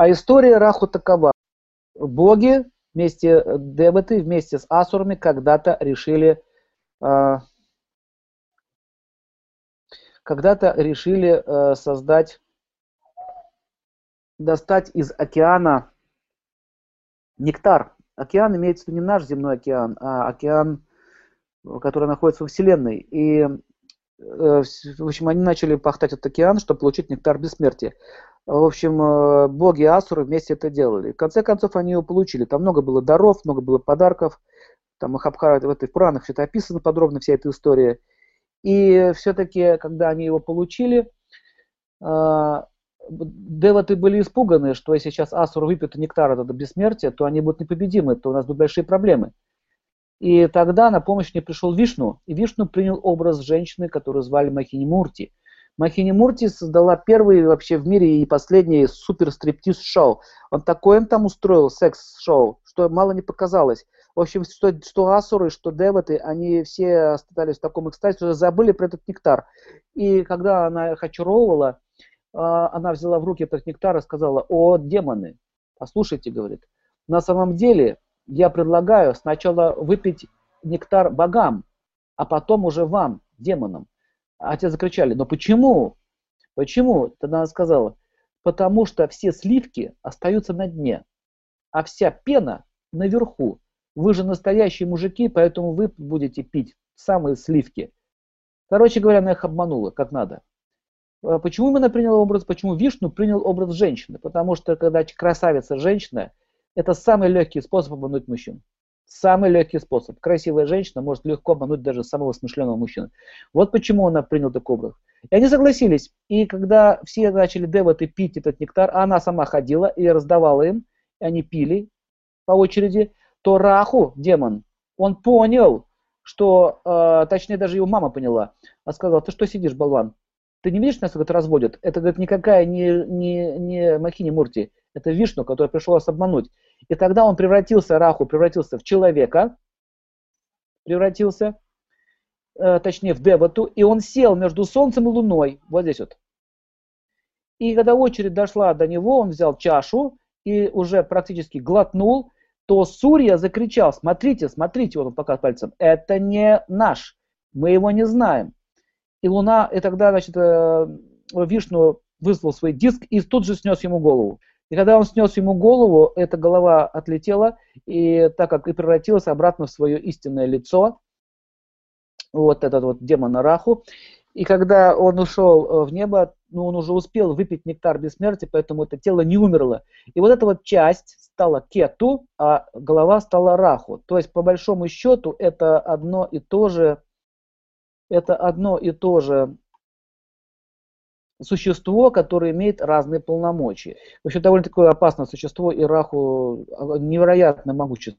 А история Раху такова. Боги вместе, деваты вместе с асурами когда-то решили э, когда-то решили э, создать, достать из океана нектар. Океан имеется в виду не наш земной океан, а океан, который находится во Вселенной. И Э, в общем, они начали пахтать этот океан, чтобы получить нектар бессмертия. В общем, э, боги Асуры вместе это делали. В конце концов, они его получили. Там много было даров, много было подарков. Там Махабхара, в этой Пуранах все это описано подробно, вся эта история. И все-таки, когда они его получили, э, деваты были испуганы, что если сейчас Асур выпьет нектар от бессмертия, то они будут непобедимы, то у нас будут большие проблемы. И тогда на помощь мне пришел Вишну, и Вишну принял образ женщины, которую звали Махини Мурти. Махини Мурти создала первый вообще в мире и последний супер стриптиз-шоу. Он такой им там устроил секс-шоу, что мало не показалось. В общем, что, что асуры, что деваты, они все остались в таком экстазе, что забыли про этот нектар. И когда она их очаровывала, а, она взяла в руки этот нектар и сказала, о, демоны, послушайте, говорит, на самом деле я предлагаю сначала выпить нектар богам, а потом уже вам, демонам. А те закричали, но почему? Почему? Тогда она сказала, потому что все сливки остаются на дне, а вся пена наверху. Вы же настоящие мужики, поэтому вы будете пить самые сливки. Короче говоря, она их обманула, как надо. А почему именно приняла образ, почему Вишну принял образ женщины? Потому что когда красавица женщина, это самый легкий способ обмануть мужчин. Самый легкий способ. Красивая женщина может легко обмануть даже самого смышленого мужчину. Вот почему она приняла такой образ. И они согласились. И когда все начали деваты пить этот нектар, а она сама ходила и раздавала им, и они пили по очереди, то Раху, демон, он понял, что, э, точнее даже его мама поняла, а сказала, ты что сидишь, болван? Ты не видишь, насколько это разводят? Это, говорит, никакая не, не, не Махини Мурти. Это Вишну, который пришел вас обмануть. И тогда он превратился, Раху превратился в человека, превратился, э, точнее в Девату, и он сел между Солнцем и Луной, вот здесь вот. И когда очередь дошла до него, он взял чашу и уже практически глотнул, то Сурья закричал, смотрите, смотрите, вот он показывает пальцем, это не наш, мы его не знаем. И Луна, и тогда, значит, э, Вишну вызвал свой диск и тут же снес ему голову. И когда он снес ему голову, эта голова отлетела, и так как и превратилась обратно в свое истинное лицо, вот этот вот демон Раху. И когда он ушел э, в небо, ну, он уже успел выпить нектар бессмертия, поэтому это тело не умерло. И вот эта вот часть стала кету, а голова стала раху. То есть, по большому счету, это одно и то же, это одно и то же существо, которое имеет разные полномочия. В общем, довольно такое опасное существо, и Раху невероятно могучее